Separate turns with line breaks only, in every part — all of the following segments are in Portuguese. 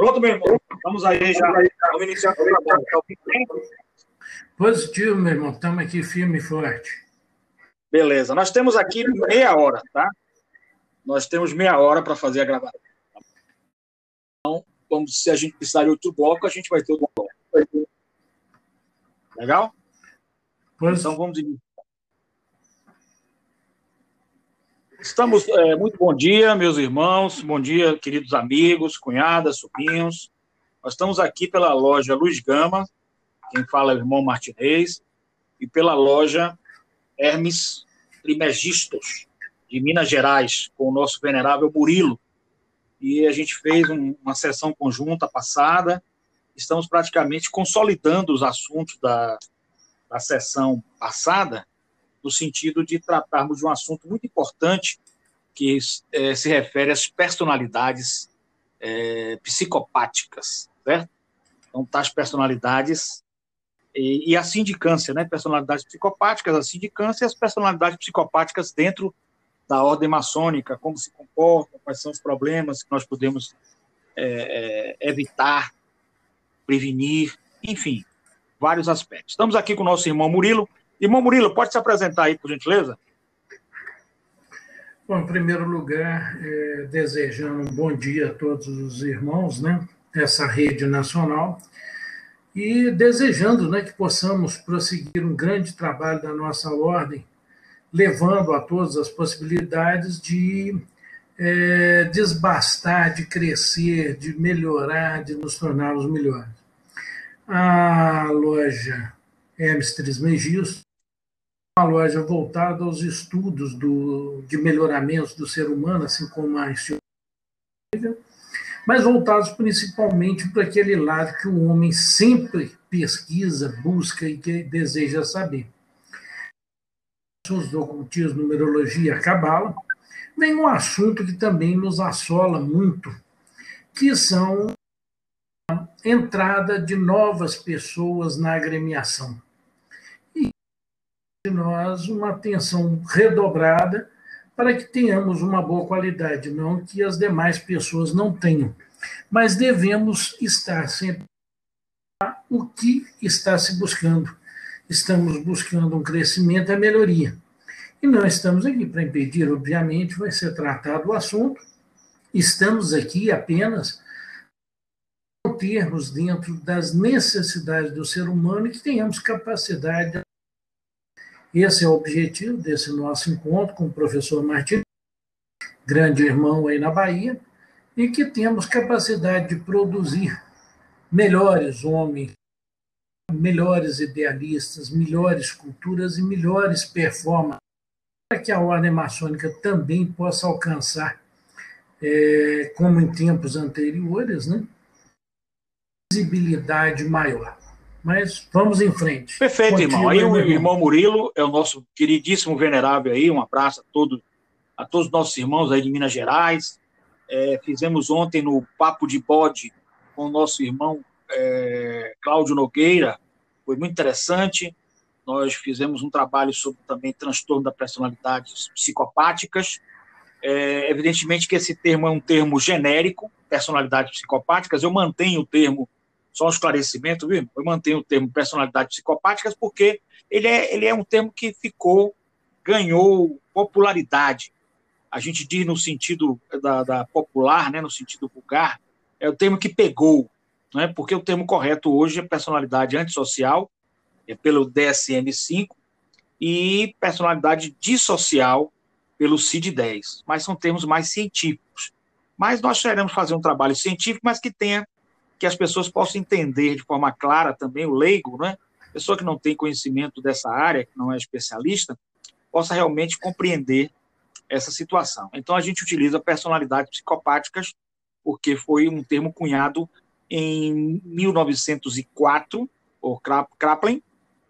Pronto, meu irmão. Vamos aí já. Vamos iniciar o trabalho.
Positivo, meu irmão. Estamos aqui firme e forte.
Beleza. Nós temos aqui meia hora, tá? Nós temos meia hora para fazer a gravação. Então, vamos, se a gente precisar de outro bloco, a gente vai ter outro bloco. Legal? Pois. Então vamos iniciar. Estamos, é, muito bom dia, meus irmãos, bom dia, queridos amigos, cunhadas, sobrinhos. Nós estamos aqui pela loja Luz Gama, quem fala é o irmão Martinez, e pela loja Hermes Trimegistos, de Minas Gerais, com o nosso venerável Burilo. E a gente fez um, uma sessão conjunta passada, estamos praticamente consolidando os assuntos da, da sessão passada, no sentido de tratarmos de um assunto muito importante que é, se refere às personalidades é, psicopáticas, certo? Então, as personalidades e, e, a sindicância, né? Personalidades psicopáticas, a sindicância e as personalidades psicopáticas dentro da ordem maçônica, como se comportam, quais são os problemas que nós podemos é, é, evitar, prevenir, enfim, vários aspectos. Estamos aqui com o nosso irmão Murilo, Irmão Murilo, pode se apresentar aí, por gentileza?
Bom, em primeiro lugar, é, desejando um bom dia a todos os irmãos, né, dessa rede nacional, e desejando né, que possamos prosseguir um grande trabalho da nossa ordem, levando a todas as possibilidades de é, desbastar, de crescer, de melhorar, de nos tornarmos melhores. A loja Hermes Trismegisto loja voltada aos estudos do, de melhoramentos do ser humano, assim como a mas voltados principalmente para aquele lado que o homem sempre pesquisa, busca e que deseja saber. Os do ocultismo, numerologia, cabala, vem um assunto que também nos assola muito, que são a entrada de novas pessoas na agremiação de nós uma atenção redobrada para que tenhamos uma boa qualidade, não que as demais pessoas não tenham. Mas devemos estar sempre o que está se buscando. Estamos buscando um crescimento e a melhoria. E não estamos aqui para impedir, obviamente, vai ser tratado o assunto. Estamos aqui apenas termos dentro das necessidades do ser humano e que tenhamos capacidade esse é o objetivo desse nosso encontro com o professor Martins, grande irmão aí na Bahia, e que temos capacidade de produzir melhores homens, melhores idealistas, melhores culturas e melhores performances, para que a ordem maçônica também possa alcançar, é, como em tempos anteriores, né, visibilidade maior. Mas vamos em frente.
Perfeito, Continua, irmão. Aí o irmão. irmão Murilo é o nosso queridíssimo venerável aí, um abraço a, todo, a todos os nossos irmãos aí de Minas Gerais. É, fizemos ontem no Papo de Bode com o nosso irmão é, Cláudio Nogueira, foi muito interessante. Nós fizemos um trabalho sobre também transtorno da personalidade psicopáticas. É, evidentemente que esse termo é um termo genérico, personalidades psicopáticas. Eu mantenho o termo só um esclarecimento, viu? Eu mantenho o termo personalidades psicopáticas porque ele é, ele é um termo que ficou, ganhou popularidade. A gente diz no sentido da, da popular, né, no sentido vulgar, é o termo que pegou, né, porque o termo correto hoje é personalidade antissocial, é pelo DSM-5, e personalidade dissocial pelo CID-10, mas são termos mais científicos. Mas nós queremos fazer um trabalho científico, mas que tenha que as pessoas possam entender de forma clara também, o leigo, né? pessoa que não tem conhecimento dessa área, que não é especialista, possa realmente compreender essa situação. Então, a gente utiliza personalidades psicopáticas, porque foi um termo cunhado em 1904, por Kraplin,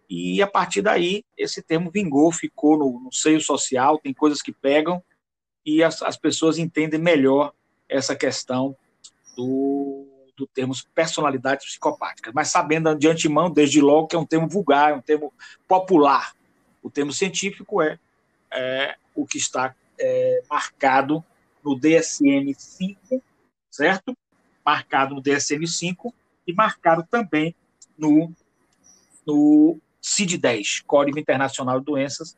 e a partir daí esse termo vingou, ficou no, no seio social, tem coisas que pegam, e as, as pessoas entendem melhor essa questão do, do termo personalidade psicopática, mas sabendo de antemão, desde logo, que é um termo vulgar, é um termo popular. O termo científico é, é o que está é, marcado no DSM-5, certo? marcado no DSM-5 e marcado também no, no CID-10, Código Internacional de Doenças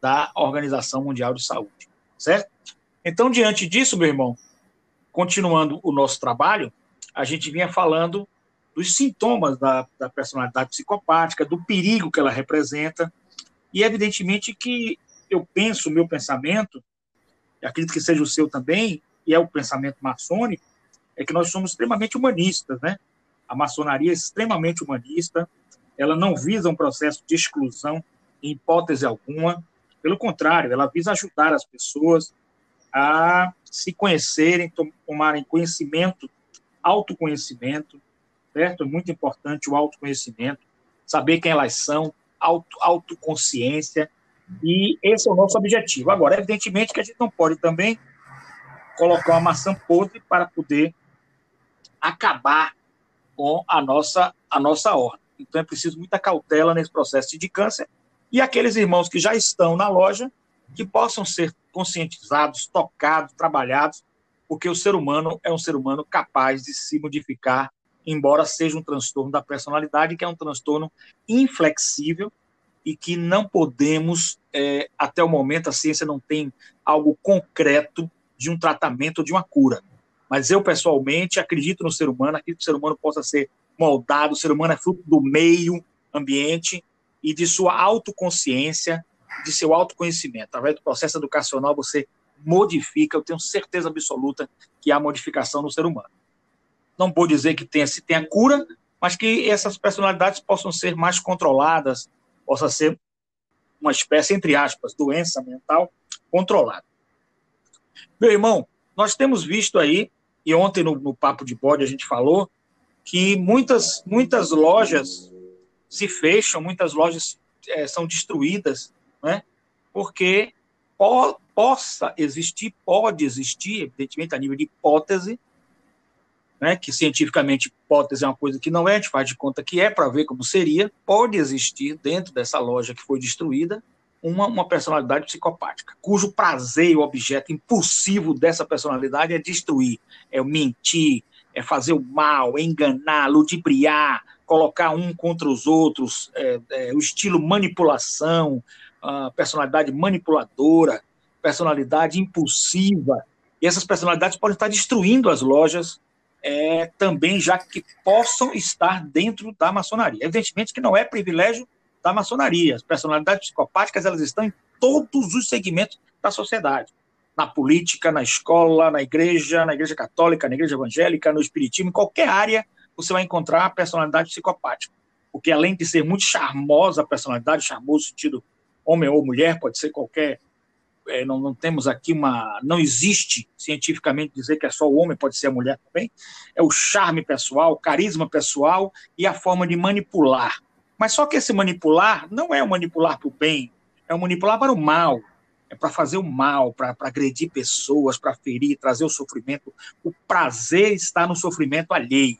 da Organização Mundial de Saúde, certo? Então, diante disso, meu irmão, continuando o nosso trabalho, a gente vinha falando dos sintomas da, da personalidade psicopática, do perigo que ela representa, e evidentemente que eu penso, o meu pensamento, acredito que seja o seu também, e é o pensamento maçônico, é que nós somos extremamente humanistas, né? A maçonaria é extremamente humanista, ela não visa um processo de exclusão em hipótese alguma, pelo contrário, ela visa ajudar as pessoas a se conhecerem, tomarem conhecimento, autoconhecimento, certo? É muito importante o autoconhecimento, saber quem elas são, auto, autoconsciência, e esse é o nosso objetivo. Agora, evidentemente que a gente não pode também colocar uma maçã podre para poder acabar com a nossa, a nossa ordem. Então é preciso muita cautela nesse processo de câncer e aqueles irmãos que já estão na loja que possam ser conscientizados, tocados, trabalhados, porque o ser humano é um ser humano capaz de se modificar, embora seja um transtorno da personalidade, que é um transtorno inflexível e que não podemos, é, até o momento, a ciência não tem algo concreto de um tratamento ou de uma cura. Mas eu, pessoalmente, acredito no ser humano, acredito que o ser humano possa ser moldado, o ser humano é fruto do meio ambiente e de sua autoconsciência, de seu autoconhecimento. Através do processo educacional, você modifica, eu tenho certeza absoluta que há modificação no ser humano. Não vou dizer que tenha, se tenha cura, mas que essas personalidades possam ser mais controladas, possa ser uma espécie, entre aspas, doença mental controlada. Meu irmão, nós temos visto aí, e ontem no, no Papo de Bode a gente falou, que muitas, muitas lojas se fecham, muitas lojas é, são destruídas, né? porque po possa existir, pode existir, evidentemente a nível de hipótese, né, que cientificamente hipótese é uma coisa que não é, a gente faz de conta que é para ver como seria, pode existir dentro dessa loja que foi destruída uma, uma personalidade psicopática, cujo prazer o objeto impulsivo dessa personalidade é destruir, é mentir, é fazer o mal, é enganar, ludibriar, colocar um contra os outros, é, é, o estilo manipulação, personalidade manipuladora, personalidade impulsiva. E essas personalidades podem estar destruindo as lojas é, também, já que possam estar dentro da maçonaria. Evidentemente que não é privilégio da maçonaria. As personalidades psicopáticas elas estão em todos os segmentos da sociedade. Na política, na escola, na igreja, na igreja católica, na igreja evangélica, no espiritismo, em qualquer área você vai encontrar a personalidade psicopática. Porque além de ser muito charmosa a personalidade, charmoso no sentido homem ou mulher, pode ser qualquer é, não, não, temos aqui uma. Não existe cientificamente dizer que é só o homem, pode ser a mulher também. É o charme pessoal, o carisma pessoal e a forma de manipular. Mas só que esse manipular não é o manipular para o bem, é o manipular para o mal. É para fazer o mal, para agredir pessoas, para ferir, trazer o sofrimento. O prazer está no sofrimento alheio.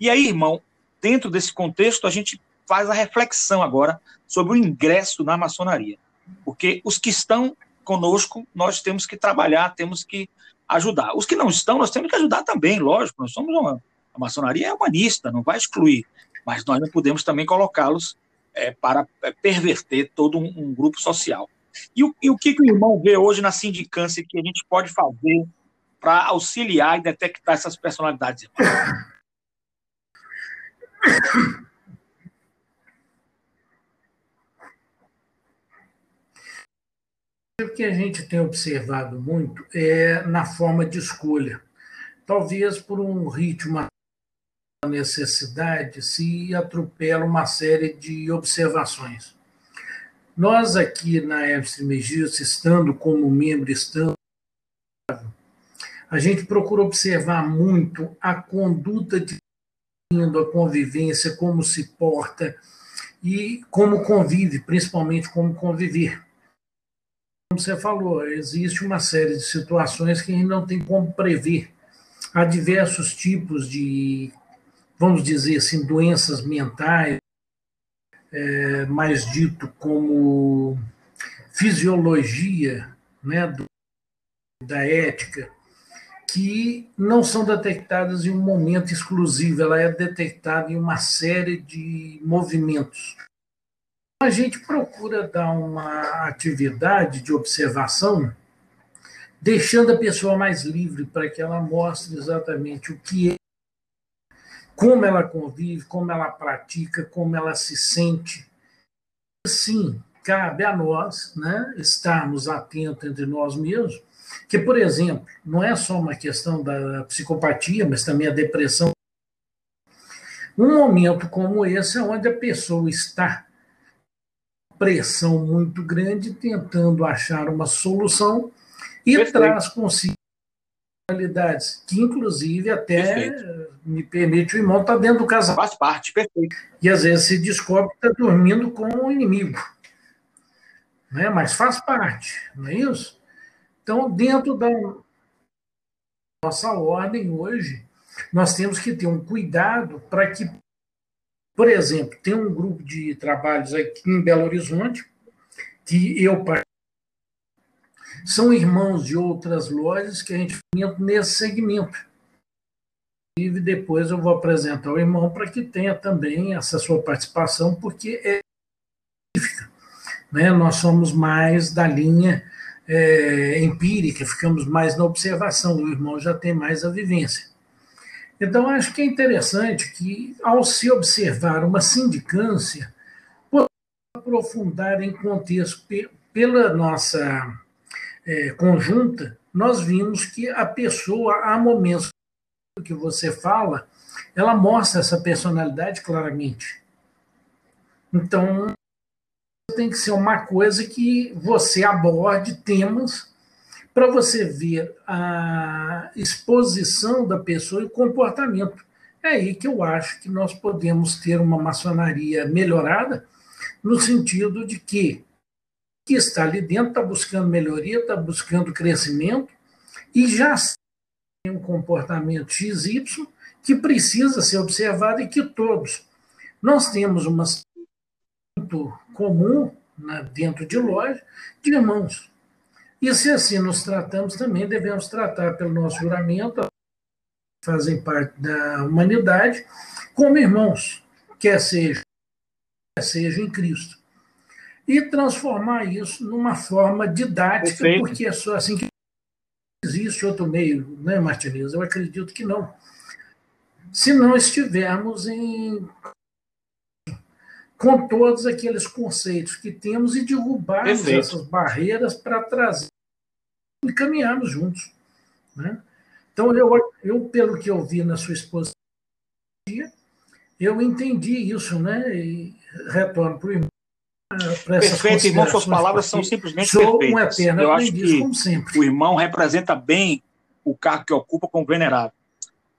E aí, irmão, dentro desse contexto, a gente faz a reflexão agora sobre o ingresso na maçonaria. Porque os que estão conosco, nós temos que trabalhar, temos que ajudar. Os que não estão, nós temos que ajudar também, lógico. Nós somos uma. A maçonaria é humanista, não vai excluir, mas nós não podemos também colocá-los é, para é, perverter todo um, um grupo social. E o, e o, que, que o irmão vê hoje na sindicância que a gente pode fazer para auxiliar e detectar essas personalidades?
O que a gente tem observado muito é na forma de escolha. Talvez por um ritmo, uma necessidade, se atropela uma série de observações. Nós aqui na Epsilon Megis, estando como membro, estando a gente procura observar muito a conduta de a convivência, como se porta e como convive, principalmente como conviver como você falou, existe uma série de situações que a gente não tem como prever. Há diversos tipos de, vamos dizer assim, doenças mentais, é, mais dito como fisiologia né, do, da ética, que não são detectadas em um momento exclusivo, ela é detectada em uma série de movimentos. A gente procura dar uma atividade de observação, deixando a pessoa mais livre para que ela mostre exatamente o que é, como ela convive, como ela pratica, como ela se sente. Sim, cabe a nós né, estarmos atentos entre nós mesmos, que, por exemplo, não é só uma questão da psicopatia, mas também a depressão. Um momento como esse é onde a pessoa está pressão muito grande, tentando achar uma solução e Perfeito. traz consigo realidades, que inclusive até perfeito. me permite o irmão estar tá dentro do casal.
Faz parte, perfeito.
E às vezes se descobre que está dormindo com o inimigo né? mas faz parte, não é isso? Então, dentro da nossa ordem hoje, nós temos que ter um cuidado para que, por exemplo, tem um grupo de trabalhos aqui em Belo Horizonte, que eu são irmãos de outras lojas que a gente nesse segmento. E depois eu vou apresentar o irmão para que tenha também essa sua participação, porque é né? nós somos mais da linha é, empírica, ficamos mais na observação, o irmão já tem mais a vivência. Então, acho que é interessante que, ao se observar uma sindicância, aprofundar em contexto, pela nossa é, conjunta, nós vimos que a pessoa, há momentos que você fala, ela mostra essa personalidade claramente. Então, tem que ser uma coisa que você aborde temas para você ver a exposição da pessoa e o comportamento. É aí que eu acho que nós podemos ter uma maçonaria melhorada, no sentido de que que está ali dentro está buscando melhoria, está buscando crescimento e já tem um comportamento XY que precisa ser observado e que todos nós temos uma comum né, dentro de loja de irmãos. E se assim nos tratamos, também devemos tratar pelo nosso juramento, fazem parte da humanidade, como irmãos, quer seja, quer seja em Cristo. E transformar isso numa forma didática, Perfeito. porque é só assim que existe outro meio, né, Martinez? Eu acredito que não. Se não estivermos em com todos aqueles conceitos que temos e derrubarmos Perfeito. essas barreiras para trazer e caminharmos juntos. Né? Então, eu, eu, pelo que eu vi na sua exposição, eu entendi isso, né? E retorno para o irmão.
Perfeito, irmão, suas palavras são simplesmente sou perfeitas. Um eterno eu acho que como sempre. o irmão representa bem o cargo que ocupa como venerável.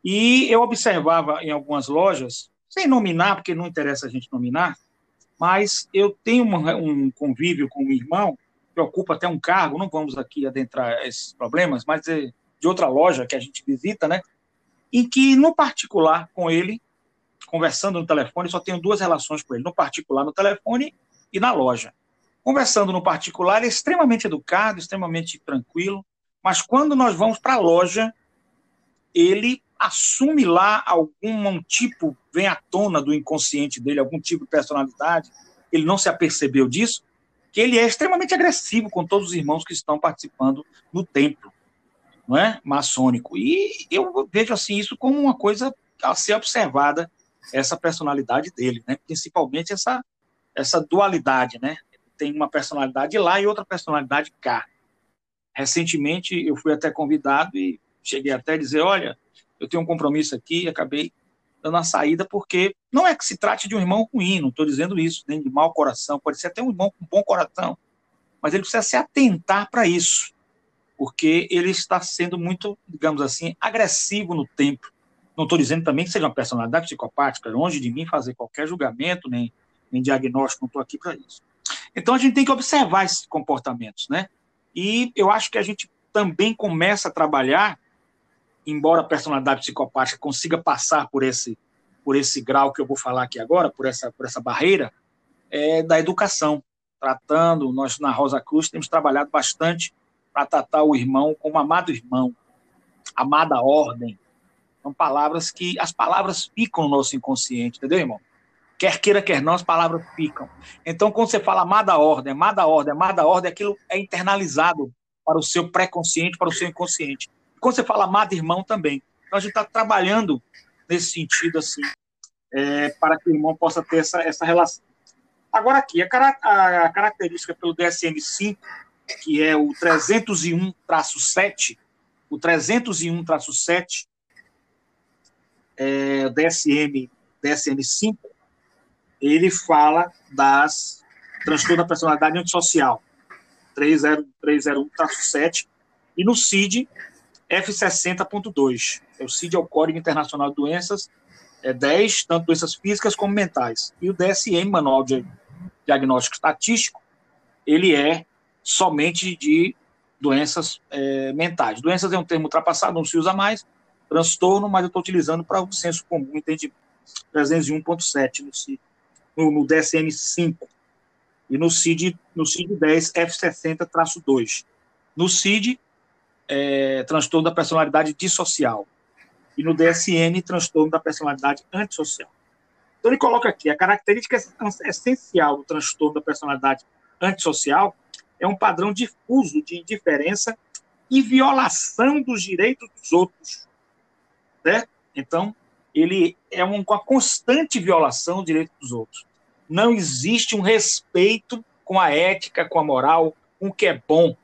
E eu observava em algumas lojas, sem nominar, porque não interessa a gente nominar, mas eu tenho uma, um convívio com um irmão que ocupa até um cargo, não vamos aqui adentrar esses problemas, mas é de outra loja que a gente visita, né? Em que, no particular, com ele, conversando no telefone, só tenho duas relações com ele, no particular no telefone e na loja. Conversando no particular, ele é extremamente educado, extremamente tranquilo, mas quando nós vamos para a loja, ele assume lá algum tipo, vem à tona do inconsciente dele, algum tipo de personalidade, ele não se apercebeu disso, que ele é extremamente agressivo com todos os irmãos que estão participando no templo, não é? Maçônico. E eu vejo assim isso como uma coisa a ser observada, essa personalidade dele, né? Principalmente essa essa dualidade, né? Tem uma personalidade lá e outra personalidade cá. Recentemente eu fui até convidado e cheguei até a dizer, olha, eu tenho um compromisso aqui, acabei dando a saída, porque não é que se trate de um irmão ruim, não estou dizendo isso, nem de mau coração, pode ser até um irmão com bom coração, mas ele precisa se atentar para isso, porque ele está sendo muito, digamos assim, agressivo no tempo. Não estou dizendo também que seja uma personalidade psicopática, longe de mim fazer qualquer julgamento, nem, nem diagnóstico, não estou aqui para isso. Então a gente tem que observar esses comportamentos, né? E eu acho que a gente também começa a trabalhar embora a personalidade psicopática consiga passar por esse, por esse grau que eu vou falar aqui agora, por essa, por essa barreira, é da educação. Tratando, nós na Rosa Cruz temos trabalhado bastante para tratar o irmão como amado irmão. amada ordem. São palavras que as palavras ficam no nosso inconsciente, entendeu, irmão? Quer queira, quer não, as palavras ficam. Então, quando você fala amada ordem, amada ordem, amada ordem, aquilo é internalizado para o seu pré-consciente, para o seu inconsciente. Quando você fala amado irmão também. Então, a gente está trabalhando nesse sentido, assim, é, para que o irmão possa ter essa, essa relação. Agora, aqui, a, a característica pelo DSM-5, que é o 301-7, o 301-7, é, DSM, DSM-5, ele fala das transtorno da personalidade antissocial, 301-7, e no CID, F60.2. É o CID é o Código Internacional de Doenças, é 10, tanto doenças físicas como mentais. E o DSM, Manual de Diagnóstico Estatístico, ele é somente de doenças é, mentais. Doenças é um termo ultrapassado, não se usa mais. Transtorno, mas eu estou utilizando para o senso comum, entendimento. 301.7 no, no, no DSM-5 e no CID, no CID 10 F60-2. No CID, é, transtorno da personalidade dissocial. E no DSM, transtorno da personalidade antissocial. Então, ele coloca aqui: a característica essencial do transtorno da personalidade antissocial é um padrão difuso de indiferença e violação dos direitos dos outros. Certo? Então, ele é uma constante violação do direito dos outros. Não existe um respeito com a ética, com a moral, com o que é bom,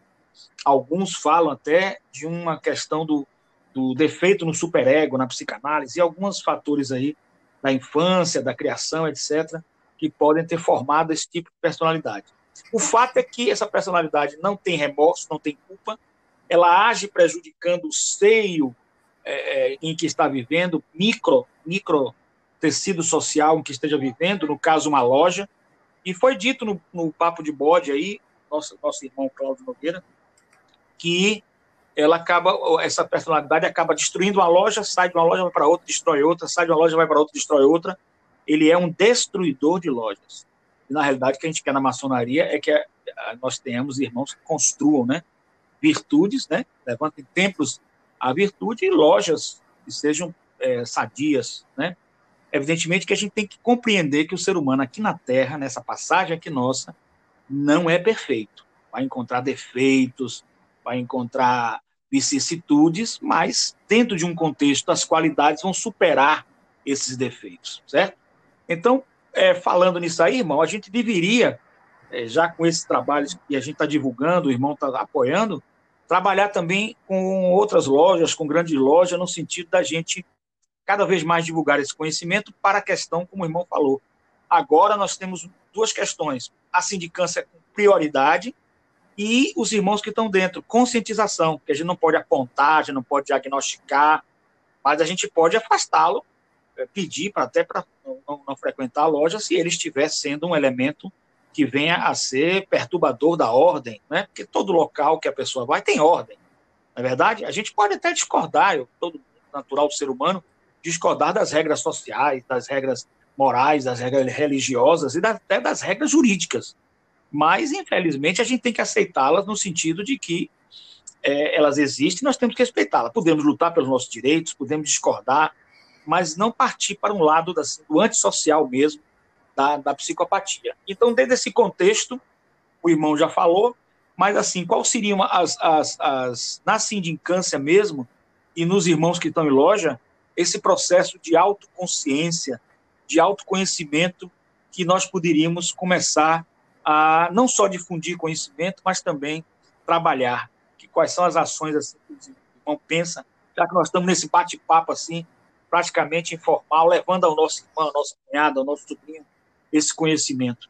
alguns falam até de uma questão do, do defeito no superego, na psicanálise, e alguns fatores aí da infância, da criação, etc., que podem ter formado esse tipo de personalidade. O fato é que essa personalidade não tem remorso, não tem culpa, ela age prejudicando o seio é, é em que está vivendo, micro, micro tecido social em que esteja vivendo, no caso, uma loja. E foi dito no, no papo de bode aí, nosso, nosso irmão Cláudio Nogueira, que ela acaba, essa personalidade acaba destruindo uma loja, sai de uma loja, vai para outra, destrói outra, sai de uma loja, vai para outra, destrói outra. Ele é um destruidor de lojas. E, na realidade, o que a gente quer na maçonaria é que nós tenhamos irmãos que construam né, virtudes, né, levantem templos à virtude e lojas que sejam é, sadias. Né? Evidentemente que a gente tem que compreender que o ser humano aqui na Terra, nessa passagem aqui nossa, não é perfeito. Vai encontrar defeitos, vai encontrar vicissitudes, mas dentro de um contexto, as qualidades vão superar esses defeitos, certo? Então, é, falando nisso aí, irmão, a gente deveria, é, já com esses trabalhos que a gente está divulgando, o irmão está apoiando, trabalhar também com outras lojas, com grandes lojas, no sentido da gente cada vez mais divulgar esse conhecimento para a questão, como o irmão falou. Agora nós temos duas questões: a sindicância com prioridade e os irmãos que estão dentro, conscientização, que a gente não pode apontar, a gente não pode diagnosticar, mas a gente pode afastá-lo, é, pedir para até para não, não, frequentar a loja se ele estiver sendo um elemento que venha a ser perturbador da ordem, né? Porque todo local que a pessoa vai tem ordem, não é verdade? A gente pode até discordar, eu, todo natural ser humano, discordar das regras sociais, das regras morais, das regras religiosas e até das regras jurídicas mas infelizmente a gente tem que aceitá-las no sentido de que é, elas existem, nós temos que respeitá-las. Podemos lutar pelos nossos direitos, podemos discordar, mas não partir para um lado da, do antissocial mesmo, da, da psicopatia. Então, dentro desse contexto, o irmão já falou, mas assim, qual seriam as, as, as na sindicância mesmo, e nos irmãos que estão em loja, esse processo de autoconsciência, de autoconhecimento que nós poderíamos começar a não só difundir conhecimento, mas também trabalhar. Que quais são as ações assim, que o irmão pensa, já que nós estamos nesse bate-papo assim, praticamente informal, levando ao nosso irmão, ao nosso cunhado, ao nosso sobrinho, esse conhecimento.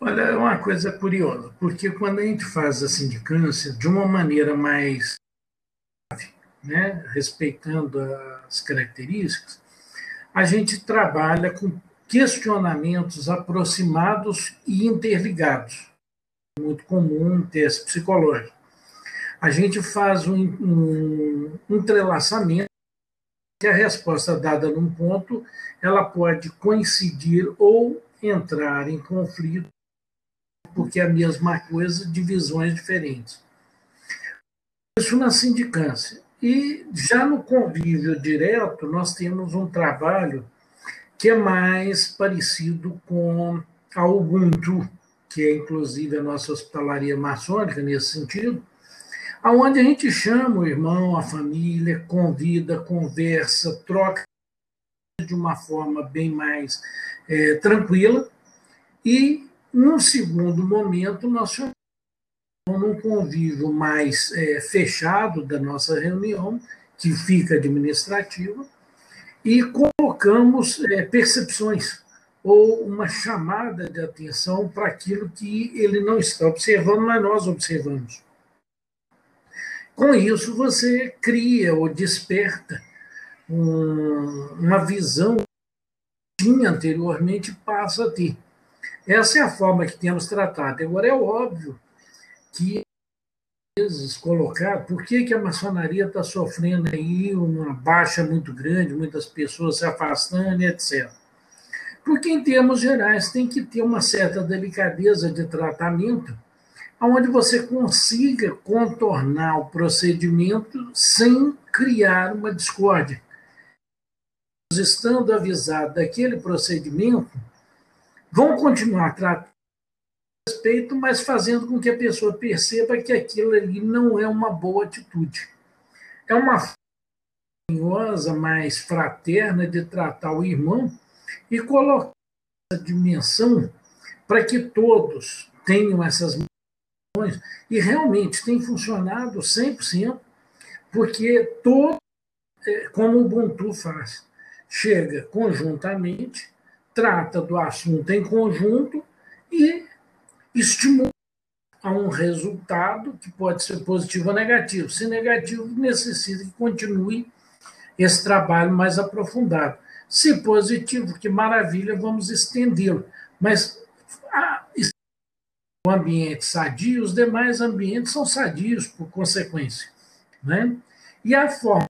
Olha, é uma coisa curiosa, porque quando a gente faz a sindicância de uma maneira mais né, respeitando as características, a gente trabalha com questionamentos aproximados e interligados. É muito comum em teste psicológico. A gente faz um, um, um entrelaçamento que a resposta dada num ponto ela pode coincidir ou entrar em conflito porque é a mesma coisa de visões diferentes. Isso na sindicância. E já no convívio direto, nós temos um trabalho que é mais parecido com a Ubuntu, que é inclusive a nossa hospitalaria maçônica nesse sentido, aonde a gente chama o irmão, a família, convida, conversa, troca de uma forma bem mais é, tranquila. E, num segundo momento, nós chamamos num convívio mais é, fechado da nossa reunião, que fica administrativa, e colocamos é, percepções ou uma chamada de atenção para aquilo que ele não está observando, mas nós observamos. Com isso, você cria ou desperta um, uma visão que tinha anteriormente passa a ter. Essa é a forma que temos tratado. Agora, é óbvio que vezes colocar por que, que a maçonaria está sofrendo aí uma baixa muito grande, muitas pessoas se afastando, etc. Porque, em termos gerais, tem que ter uma certa delicadeza de tratamento, onde você consiga contornar o procedimento sem criar uma discórdia. Estando avisado daquele procedimento, vão continuar tratando respeito, mas fazendo com que a pessoa perceba que aquilo ali não é uma boa atitude. É uma forma mais fraterna de tratar o irmão e colocar essa dimensão para que todos tenham essas missões e realmente tem funcionado 100%, porque todo, é, como o Ubuntu faz, chega conjuntamente, trata do assunto em conjunto e estimula a um resultado que pode ser positivo ou negativo. Se negativo, necessita que continue esse trabalho mais aprofundado. Se positivo, que maravilha, vamos estendê-lo. Mas o ambiente sadio, os demais ambientes são sadios por consequência. Né? E a forma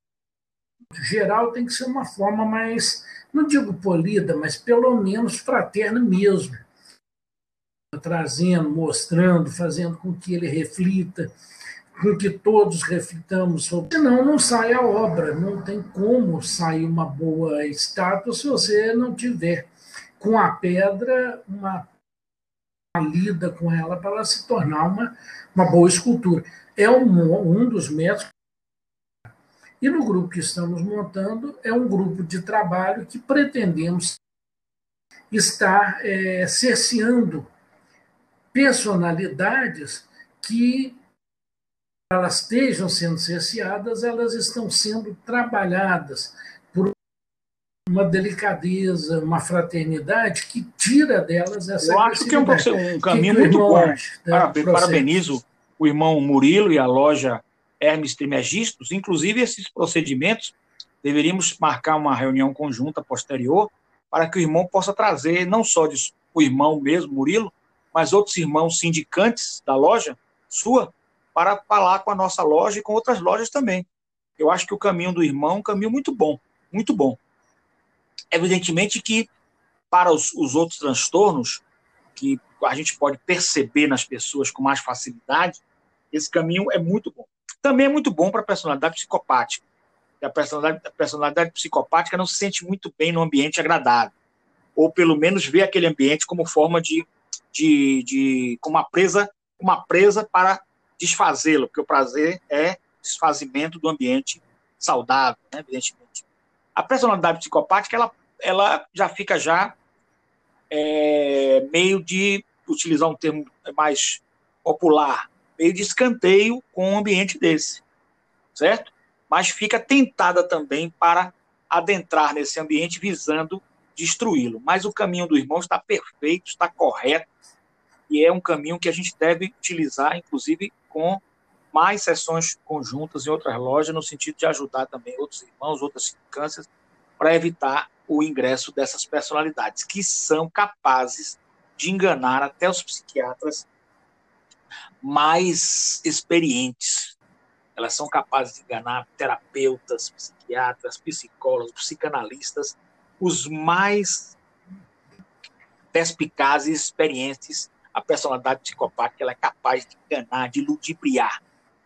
geral tem que ser uma forma mais, não digo polida, mas pelo menos fraterna mesmo trazendo, mostrando, fazendo com que ele reflita, com que todos reflitamos sobre. Senão não sai a obra, não tem como sair uma boa estátua se você não tiver com a pedra uma, uma lida com ela para ela se tornar uma, uma boa escultura. É um, um dos métodos. E no grupo que estamos montando, é um grupo de trabalho que pretendemos estar é, cerceando personalidades que elas estejam sendo cerceadas, elas estão sendo trabalhadas por uma delicadeza, uma fraternidade que tira delas essa
Eu acho que é um, um caminho muito bom. Parabenizo o irmão Murilo e a loja Hermes Trimegistos. Inclusive, esses procedimentos deveríamos marcar uma reunião conjunta posterior para que o irmão possa trazer não só o irmão mesmo, Murilo, mas outros irmãos sindicantes da loja sua para falar com a nossa loja e com outras lojas também. Eu acho que o caminho do irmão é um caminho muito bom, muito bom. Evidentemente que para os, os outros transtornos que a gente pode perceber nas pessoas com mais facilidade, esse caminho é muito bom. Também é muito bom para a personalidade psicopática. a personalidade, a personalidade psicopática não se sente muito bem no ambiente agradável, ou pelo menos vê aquele ambiente como forma de de, de com uma presa, uma presa para desfazê-lo, porque o prazer é desfazimento do ambiente saudável, né, evidentemente. A personalidade psicopática, ela, ela já fica já é, meio de, utilizar um termo mais popular, meio de escanteio com um ambiente desse, certo? Mas fica tentada também para adentrar nesse ambiente visando destruí-lo. Mas o caminho do irmão está perfeito, está correto, e é um caminho que a gente deve utilizar, inclusive com mais sessões conjuntas em outras lojas, no sentido de ajudar também outros irmãos, outras cânceres, para evitar o ingresso dessas personalidades, que são capazes de enganar até os psiquiatras mais experientes. Elas são capazes de enganar terapeutas, psiquiatras, psicólogos, psicanalistas, os mais perspicazes e experientes a personalidade psicopática ela é capaz de enganar, de ludibriar,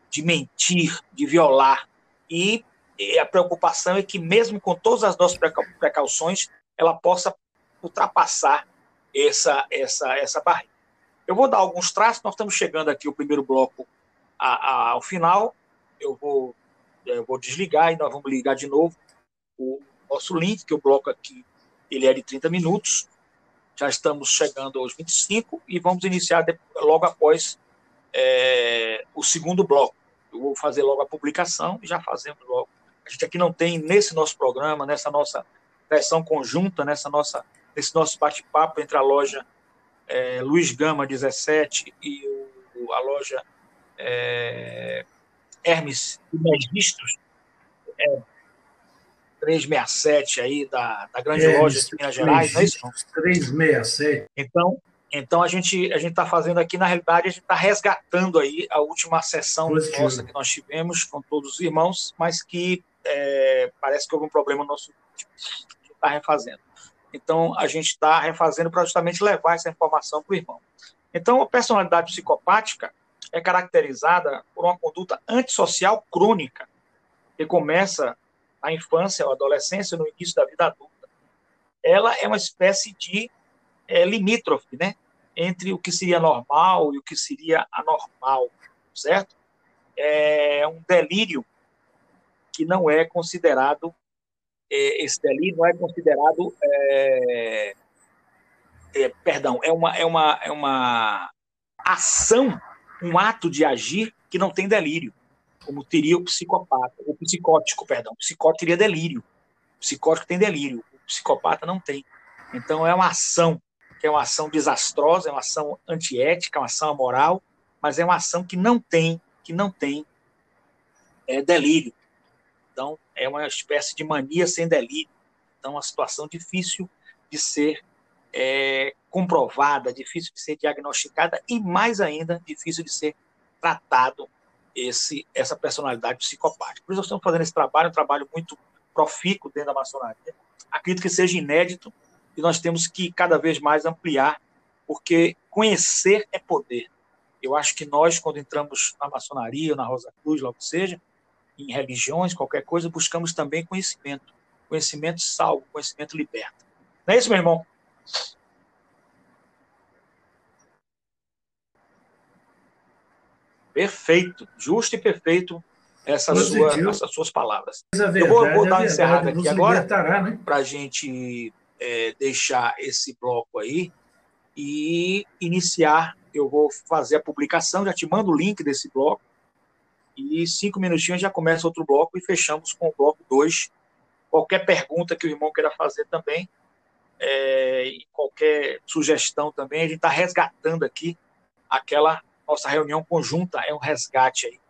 de mentir, de violar. E, e a preocupação é que, mesmo com todas as nossas precauções, ela possa ultrapassar essa, essa, essa barreira. Eu vou dar alguns traços, nós estamos chegando aqui o primeiro bloco a, a, ao final. Eu vou, eu vou desligar e nós vamos ligar de novo o nosso link, que o bloco aqui ele é de 30 minutos. Já estamos chegando aos 25 e vamos iniciar logo após é, o segundo bloco. Eu vou fazer logo a publicação e já fazemos logo. A gente aqui não tem, nesse nosso programa, nessa nossa versão conjunta, nessa nossa, nesse nosso bate-papo entre a loja é, Luiz Gama 17 e o, a loja é, Hermes Registros, é, 367 aí da, da grande é, loja de Minas Gerais, não é isso?
367.
Então, então a gente a gente está fazendo aqui, na realidade, a gente está resgatando aí a última sessão Positivo. nossa que nós tivemos com todos os irmãos, mas que é, parece que houve um problema no nosso está refazendo. Então a gente está refazendo para justamente levar essa informação para o irmão. Então a personalidade psicopática é caracterizada por uma conduta antissocial crônica, que começa na infância ou adolescência, no início da vida adulta. Ela é uma espécie de é, limítrofe, né? Entre o que seria normal e o que seria anormal, certo? É um delírio que não é considerado, é, esse delírio não é considerado, é, é, perdão, é uma, é, uma, é uma ação, um ato de agir que não tem delírio como teria o psicopata, o psicótico, perdão. O psicótico teria delírio. O psicótico tem delírio, o psicopata não tem. Então é uma ação que é uma ação desastrosa, é uma ação antiética, é uma ação amoral, mas é uma ação que não tem, que não tem é, delírio. Então é uma espécie de mania sem delírio. Então é uma situação difícil de ser é, comprovada, difícil de ser diagnosticada e mais ainda difícil de ser tratado esse, essa personalidade psicopática. Por isso nós estamos fazendo esse trabalho, um trabalho muito profícuo dentro da maçonaria. Acredito que seja inédito e nós temos que cada vez mais ampliar, porque conhecer é poder. Eu acho que nós, quando entramos na maçonaria, na Rosa Cruz, logo seja, em religiões, qualquer coisa, buscamos também conhecimento. Conhecimento salvo, conhecimento liberta. Não é isso, meu irmão? Perfeito, justo e perfeito essas, sua, essas suas palavras.
Verdade, eu
vou, vou dar uma encerrada
aqui
agora
né?
para a gente é, deixar esse bloco aí e iniciar. Eu vou fazer a publicação, já te mando o link desse bloco. E cinco minutinhos já começa outro bloco e fechamos com o bloco 2. Qualquer pergunta que o irmão queira fazer também, é, e qualquer sugestão também, a gente está resgatando aqui aquela nossa reunião conjunta é um resgate aí,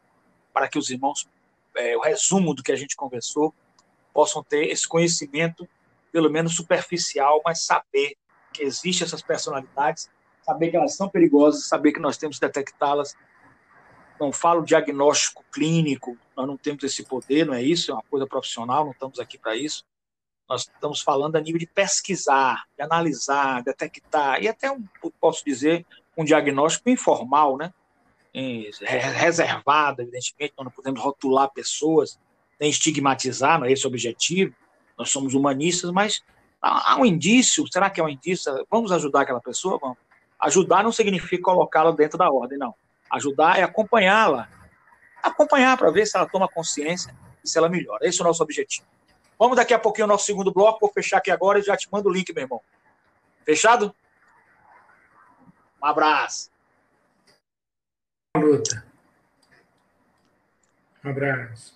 para que os irmãos, é, o resumo do que a gente conversou, possam ter esse conhecimento, pelo menos superficial, mas saber que existem essas personalidades, saber que elas são perigosas, saber que nós temos que detectá-las. Não falo diagnóstico clínico, nós não temos esse poder, não é isso, é uma coisa profissional, não estamos aqui para isso. Nós estamos falando a nível de pesquisar, de analisar, detectar, e até, um, posso dizer, um diagnóstico informal, né? reservado, evidentemente, não podemos rotular pessoas, nem estigmatizar, não é esse o objetivo, nós somos humanistas, mas há um indício, será que é um indício? Vamos ajudar aquela pessoa? Vamos. Ajudar não significa colocá-la dentro da ordem, não. Ajudar é acompanhá-la, acompanhar para ver se ela toma consciência e se ela melhora. Esse é o nosso objetivo. Vamos daqui a pouquinho ao nosso segundo bloco, vou fechar aqui agora e já te mando o link, meu irmão. Fechado? Um abraço.
Luta. Abraço.